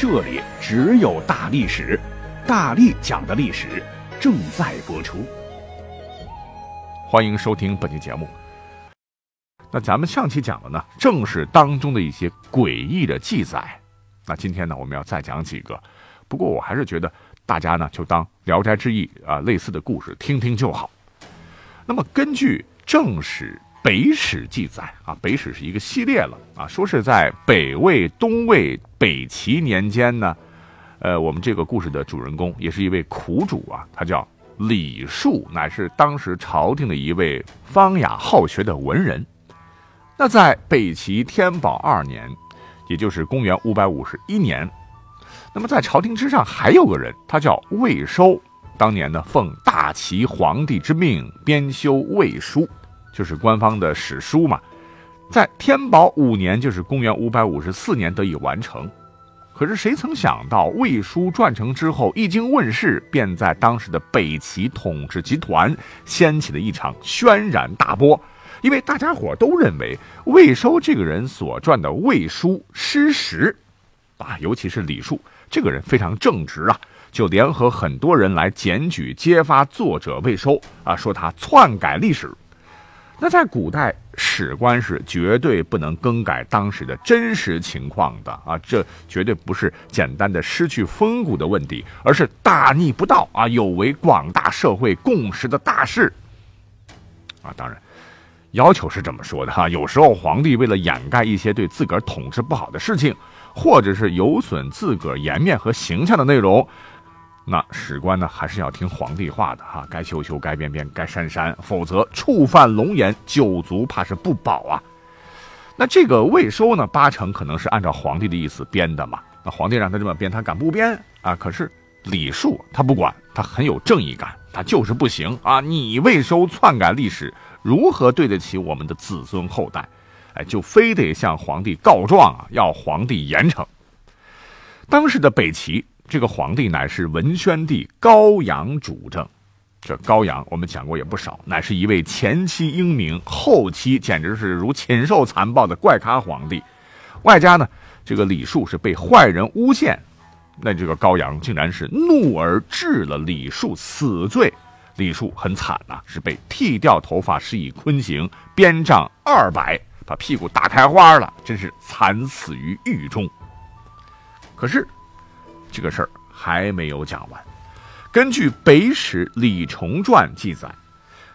这里只有大历史，大力讲的历史正在播出。欢迎收听本期节目。那咱们上期讲的呢，正是当中的一些诡异的记载。那今天呢，我们要再讲几个。不过我还是觉得大家呢，就当《聊斋志异》啊类似的故事听听就好。那么根据正史。北史记载啊，北史是一个系列了啊，说是在北魏、东魏、北齐年间呢，呃，我们这个故事的主人公也是一位苦主啊，他叫李树，乃是当时朝廷的一位方雅好学的文人。那在北齐天宝二年，也就是公元五百五十一年，那么在朝廷之上还有个人，他叫魏收，当年呢奉大齐皇帝之命编修《魏书》。就是官方的史书嘛，在天宝五年，就是公元五百五十四年得以完成。可是谁曾想到，魏书撰成之后，一经问世，便在当时的北齐统治集团掀起了一场轩然大波。因为大家伙都认为魏收这个人所撰的《魏书》失实，啊，尤其是李树这个人非常正直啊，就联合很多人来检举揭发作者魏收啊，说他篡改历史。那在古代，史官是绝对不能更改当时的真实情况的啊！这绝对不是简单的失去风骨的问题，而是大逆不道啊，有违广大社会共识的大事啊！当然，要求是这么说的哈。有时候皇帝为了掩盖一些对自个儿统治不好的事情，或者是有损自个儿颜面和形象的内容。那史官呢，还是要听皇帝话的哈，该修修，该编编，该删删，否则触犯龙颜，九族怕是不保啊。那这个未收呢，八成可能是按照皇帝的意思编的嘛。那皇帝让他这么编，他敢不编啊？可是李树他不管，他很有正义感，他就是不行啊！你未收篡改历史，如何对得起我们的子孙后代？哎，就非得向皇帝告状啊，要皇帝严惩。当时的北齐。这个皇帝乃是文宣帝高阳主政，这高阳我们讲过也不少，乃是一位前期英明，后期简直是如禽兽残暴的怪咖皇帝。外加呢，这个李树是被坏人诬陷，那这个高阳竟然是怒而治了李树死罪。李树很惨呐，是被剃掉头发，施以坤刑，鞭杖二百，把屁股打开花了，真是惨死于狱中。可是。这个事儿还没有讲完。根据《北史·李崇传》记载，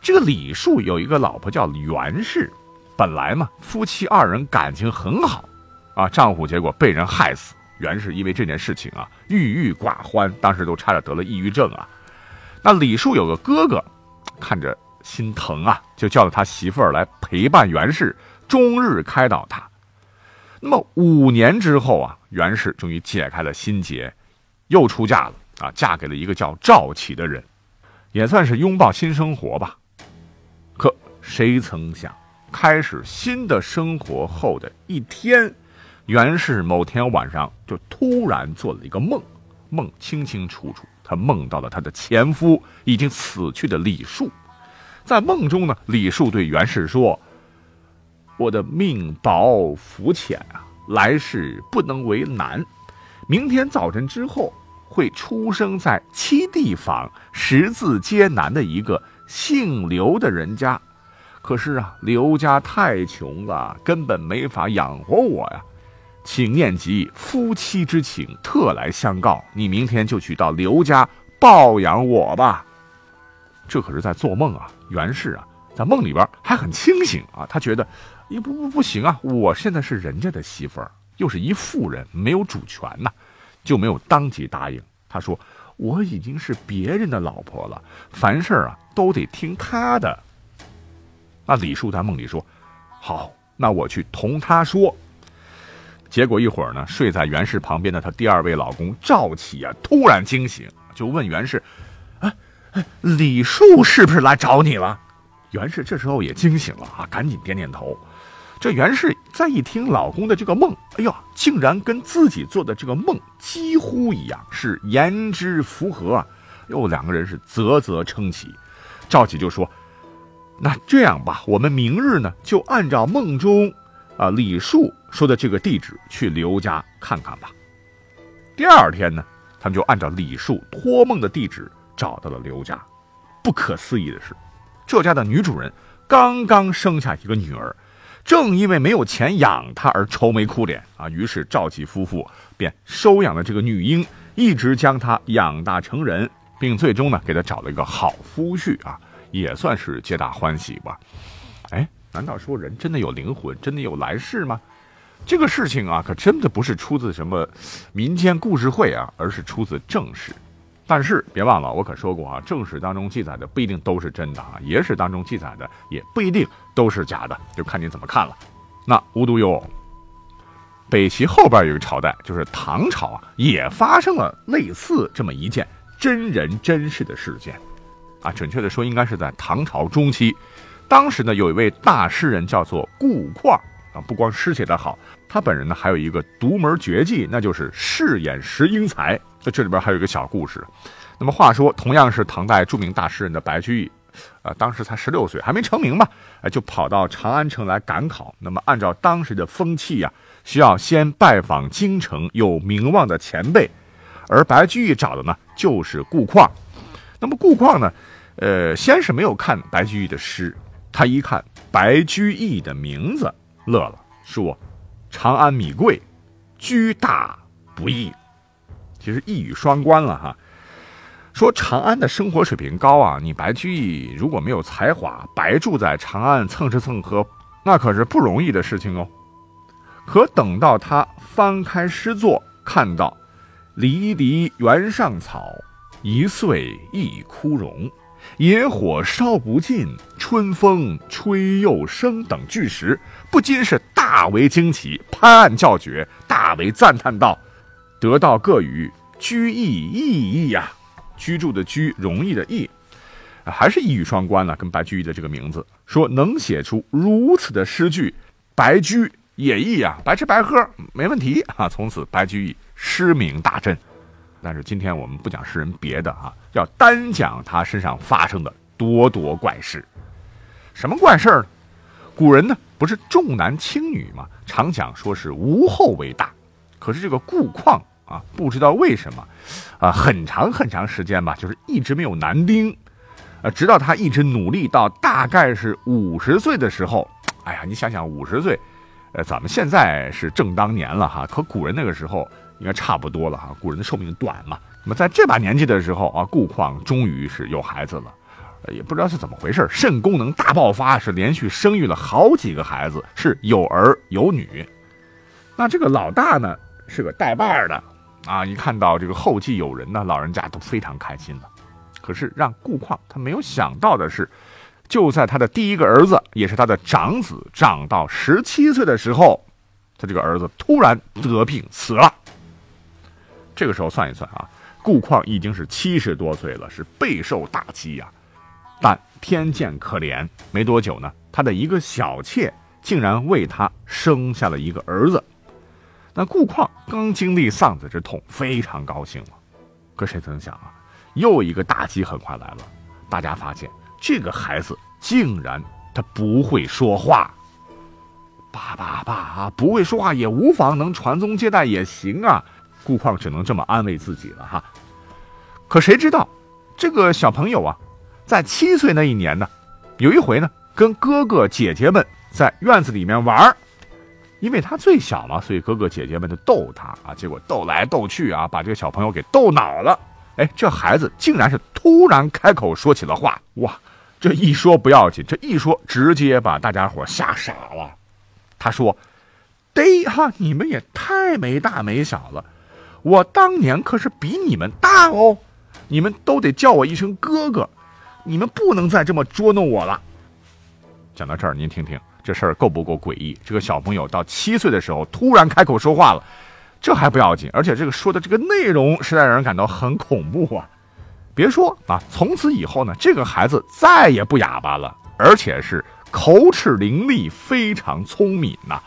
这个李树有一个老婆叫袁氏，本来嘛，夫妻二人感情很好，啊，丈夫结果被人害死，袁氏因为这件事情啊，郁郁寡欢，当时都差点得了抑郁症啊。那李树有个哥哥，看着心疼啊，就叫了他媳妇儿来陪伴袁氏，终日开导他。那么五年之后啊，袁氏终于解开了心结。又出嫁了啊！嫁给了一个叫赵启的人，也算是拥抱新生活吧。可谁曾想，开始新的生活后的一天，袁氏某天晚上就突然做了一个梦，梦清清楚楚，她梦到了她的前夫已经死去的李树。在梦中呢，李树对袁氏说：“我的命薄福浅啊，来世不能为难。明天早晨之后。”会出生在七地坊十字街南的一个姓刘的人家，可是啊，刘家太穷了，根本没法养活我呀。请念及夫妻之情，特来相告，你明天就去到刘家抱养我吧。这可是在做梦啊，袁氏啊，在梦里边还很清醒啊，他觉得，不不不行啊，我现在是人家的媳妇儿，又是一妇人，没有主权呐。就没有当即答应。他说：“我已经是别人的老婆了，凡事啊都得听他的。”那李树在梦里说：“好，那我去同他说。”结果一会儿呢，睡在袁氏旁边的她第二位老公赵启啊，突然惊醒，就问袁氏：“哎哎，李树是不是来找你了？”袁氏这时候也惊醒了啊，赶紧点点头。这袁氏再一听老公的这个梦，哎呀，竟然跟自己做的这个梦几乎一样，是言之符合啊！又，两个人是啧啧称奇。赵启就说：“那这样吧，我们明日呢，就按照梦中啊李树说的这个地址去刘家看看吧。”第二天呢，他们就按照李树托梦的地址找到了刘家。不可思议的是，这家的女主人刚刚生下一个女儿，正因为没有钱养他而愁眉苦脸啊。于是赵启夫妇便收养了这个女婴，一直将她养大成人。并最终呢，给他找了一个好夫婿啊，也算是皆大欢喜吧。哎，难道说人真的有灵魂，真的有来世吗？这个事情啊，可真的不是出自什么民间故事会啊，而是出自正史。但是别忘了，我可说过啊，正史当中记载的不一定都是真的啊，野史当中记载的也不一定都是假的，就看你怎么看了。那无独有偶，北齐后边有个朝代，就是唐朝啊，也发生了类似这么一件。真人真事的事件，啊，准确的说，应该是在唐朝中期。当时呢，有一位大诗人叫做顾况啊，不光诗写得好，他本人呢还有一个独门绝技，那就是饰演石英才。那这里边还有一个小故事。那么话说，同样是唐代著名大诗人的白居易，啊，当时才十六岁，还没成名嘛，哎，就跑到长安城来赶考。那么按照当时的风气呀，需要先拜访京城有名望的前辈。而白居易找的呢，就是顾况。那么顾况呢，呃，先是没有看白居易的诗，他一看白居易的名字，乐了，说：“长安米贵，居大不易。”其实一语双关了哈。说长安的生活水平高啊，你白居易如果没有才华，白住在长安蹭吃蹭喝，那可是不容易的事情哦。可等到他翻开诗作，看到。离离原上草，一岁一枯荣。野火烧不尽，春风吹又生。等句时，不禁是大为惊奇，拍案叫绝，大为赞叹道：“得道各与居易异义呀！居住的居，容易的易，还是一语双关呢。跟白居易的这个名字，说能写出如此的诗句，白居也易啊，白吃白喝没问题啊。从此，白居易。”诗名大振，但是今天我们不讲诗人别的啊，要单讲他身上发生的多多怪事。什么怪事儿呢？古人呢不是重男轻女吗？常讲说是无后为大。可是这个顾况啊，不知道为什么啊，很长很长时间吧，就是一直没有男丁。呃，直到他一直努力到大概是五十岁的时候，哎呀，你想想五十岁，呃，咱们现在是正当年了哈，可古人那个时候。应该差不多了哈，古人的寿命短嘛。那么在这把年纪的时候啊，顾况终于是有孩子了，也不知道是怎么回事，肾功能大爆发，是连续生育了好几个孩子，是有儿有女。那这个老大呢是个带把的啊，一看到这个后继有人呢，老人家都非常开心了。可是让顾况他没有想到的是，就在他的第一个儿子，也是他的长子，长到十七岁的时候，他这个儿子突然得病死了。这个时候算一算啊，顾况已经是七十多岁了，是备受打击呀。但天见可怜，没多久呢，他的一个小妾竟然为他生下了一个儿子。那顾况刚经历丧子之痛，非常高兴了。可谁曾想啊，又一个打击很快来了。大家发现这个孩子竟然他不会说话。爸爸爸啊，不会说话也无妨，能传宗接代也行啊。顾况只能这么安慰自己了哈，可谁知道，这个小朋友啊，在七岁那一年呢，有一回呢，跟哥哥姐姐们在院子里面玩因为他最小嘛，所以哥哥姐姐们就逗他啊，结果逗来逗去啊，把这个小朋友给逗恼了。哎，这孩子竟然是突然开口说起了话，哇，这一说不要紧，这一说直接把大家伙吓傻了。他说：“得哈，你们也太没大没小了。”我当年可是比你们大哦，你们都得叫我一声哥哥，你们不能再这么捉弄我了。讲到这儿，您听听，这事儿够不够诡异？这个小朋友到七岁的时候突然开口说话了，这还不要紧，而且这个说的这个内容实在让人感到很恐怖啊！别说啊，从此以后呢，这个孩子再也不哑巴了，而且是口齿伶俐，非常聪明呐。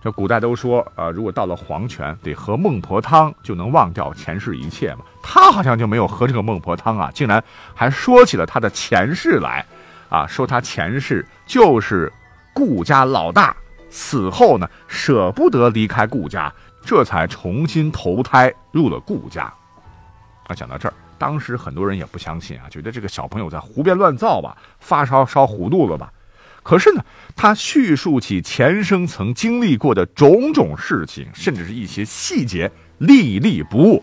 这古代都说，呃，如果到了黄泉，得喝孟婆汤，就能忘掉前世一切嘛。他好像就没有喝这个孟婆汤啊，竟然还说起了他的前世来，啊，说他前世就是顾家老大，死后呢舍不得离开顾家，这才重新投胎入了顾家。啊，讲到这儿，当时很多人也不相信啊，觉得这个小朋友在胡编乱造吧，发烧烧糊涂了吧。可是呢，他叙述起前生曾经历过的种种事情，甚至是一些细节，历历不误，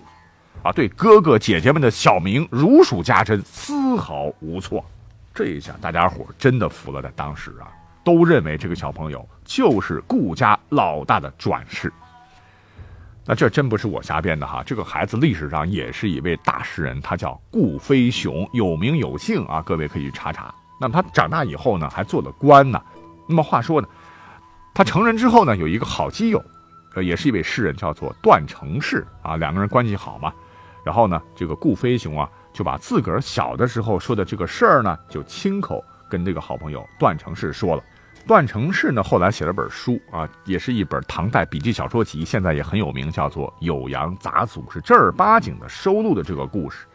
啊，对哥哥姐姐们的小名如数家珍，丝毫无错。这一下，大家伙真的服了。在当时啊，都认为这个小朋友就是顾家老大的转世。那这真不是我瞎编的哈，这个孩子历史上也是一位大诗人，他叫顾飞雄，有名有姓啊，各位可以查查。那么他长大以后呢，还做了官呢。那么话说呢，他成人之后呢，有一个好基友，呃，也是一位诗人，叫做段成式啊。两个人关系好嘛。然后呢，这个顾飞雄啊，就把自个儿小的时候说的这个事儿呢，就亲口跟这个好朋友段成式说了。段成式呢，后来写了本书啊，也是一本唐代笔记小说集，现在也很有名，叫做《酉阳杂俎》，是正儿八经的收录的这个故事。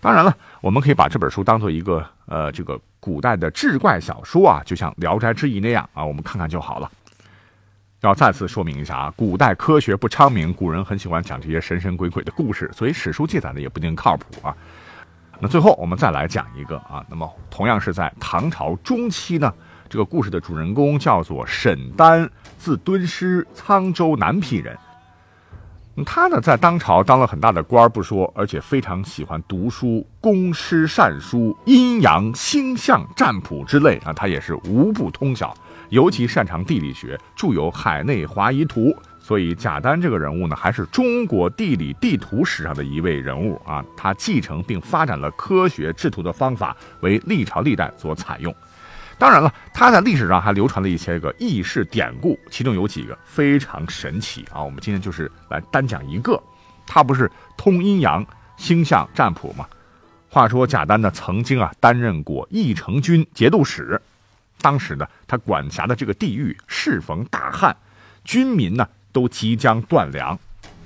当然了，我们可以把这本书当做一个呃，这个。古代的志怪小说啊，就像《聊斋志异》那样啊，我们看看就好了。要再次说明一下啊，古代科学不昌明，古人很喜欢讲这些神神鬼鬼的故事，所以史书记载的也不一定靠谱啊。那最后我们再来讲一个啊，那么同样是在唐朝中期呢，这个故事的主人公叫做沈丹，字敦师，沧州南皮人。他呢，在当朝当了很大的官不说，而且非常喜欢读书，工诗善书，阴阳星象占卜之类啊，他也是无不通晓。尤其擅长地理学，著有《海内华夷图》。所以贾丹这个人物呢，还是中国地理地图史上的一位人物啊。他继承并发展了科学制图的方法，为历朝历代所采用。当然了，他在历史上还流传了一些个轶事典故，其中有几个非常神奇啊。我们今天就是来单讲一个，他不是通阴阳、星象占卜吗？话说贾丹呢，曾经啊担任过义城军节度使，当时呢他管辖的这个地域适逢大旱，军民呢都即将断粮，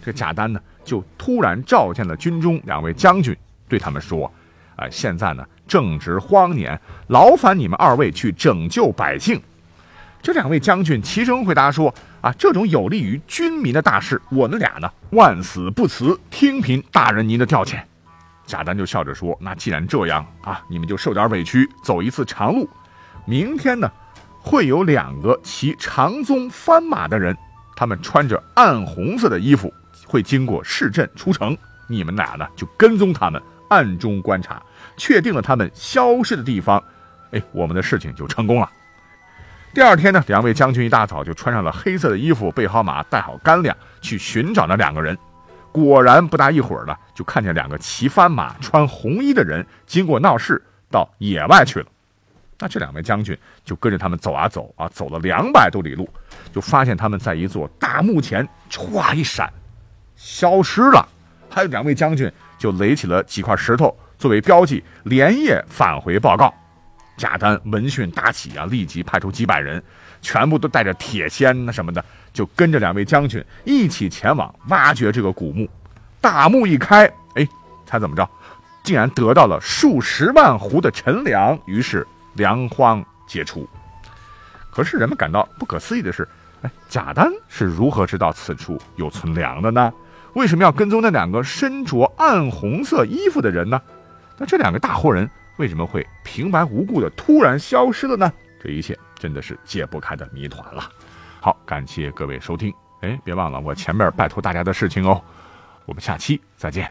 这贾丹呢就突然召见了军中两位将军，对他们说。啊，现在呢正值荒年，劳烦你们二位去拯救百姓。这两位将军齐声回答说：“啊，这种有利于军民的大事，我们俩呢万死不辞，听凭大人您的调遣。”贾丹就笑着说：“那既然这样啊，你们就受点委屈，走一次长路。明天呢，会有两个骑长鬃斑马的人，他们穿着暗红色的衣服，会经过市镇出城。你们俩呢，就跟踪他们。”暗中观察，确定了他们消失的地方，哎，我们的事情就成功了。第二天呢，两位将军一大早就穿上了黑色的衣服，备好马，带好干粮，去寻找那两个人。果然不大一会儿呢，就看见两个骑翻马、穿红衣的人经过闹市，到野外去了。那这两位将军就跟着他们走啊走啊，走了两百多里路，就发现他们在一座大墓前，唰一闪，消失了。还有两位将军。就垒起了几块石头作为标记，连夜返回报告。贾丹闻讯大喜啊，立即派出几百人，全部都带着铁锨什么的，就跟着两位将军一起前往挖掘这个古墓。大墓一开，哎，猜怎么着？竟然得到了数十万斛的陈粮，于是粮荒解除。可是人们感到不可思议的是，哎，贾丹是如何知道此处有存粮的呢？为什么要跟踪那两个身着暗红色衣服的人呢？那这两个大活人为什么会平白无故的突然消失了呢？这一切真的是解不开的谜团了。好，感谢各位收听。哎，别忘了我前面拜托大家的事情哦。我们下期再见。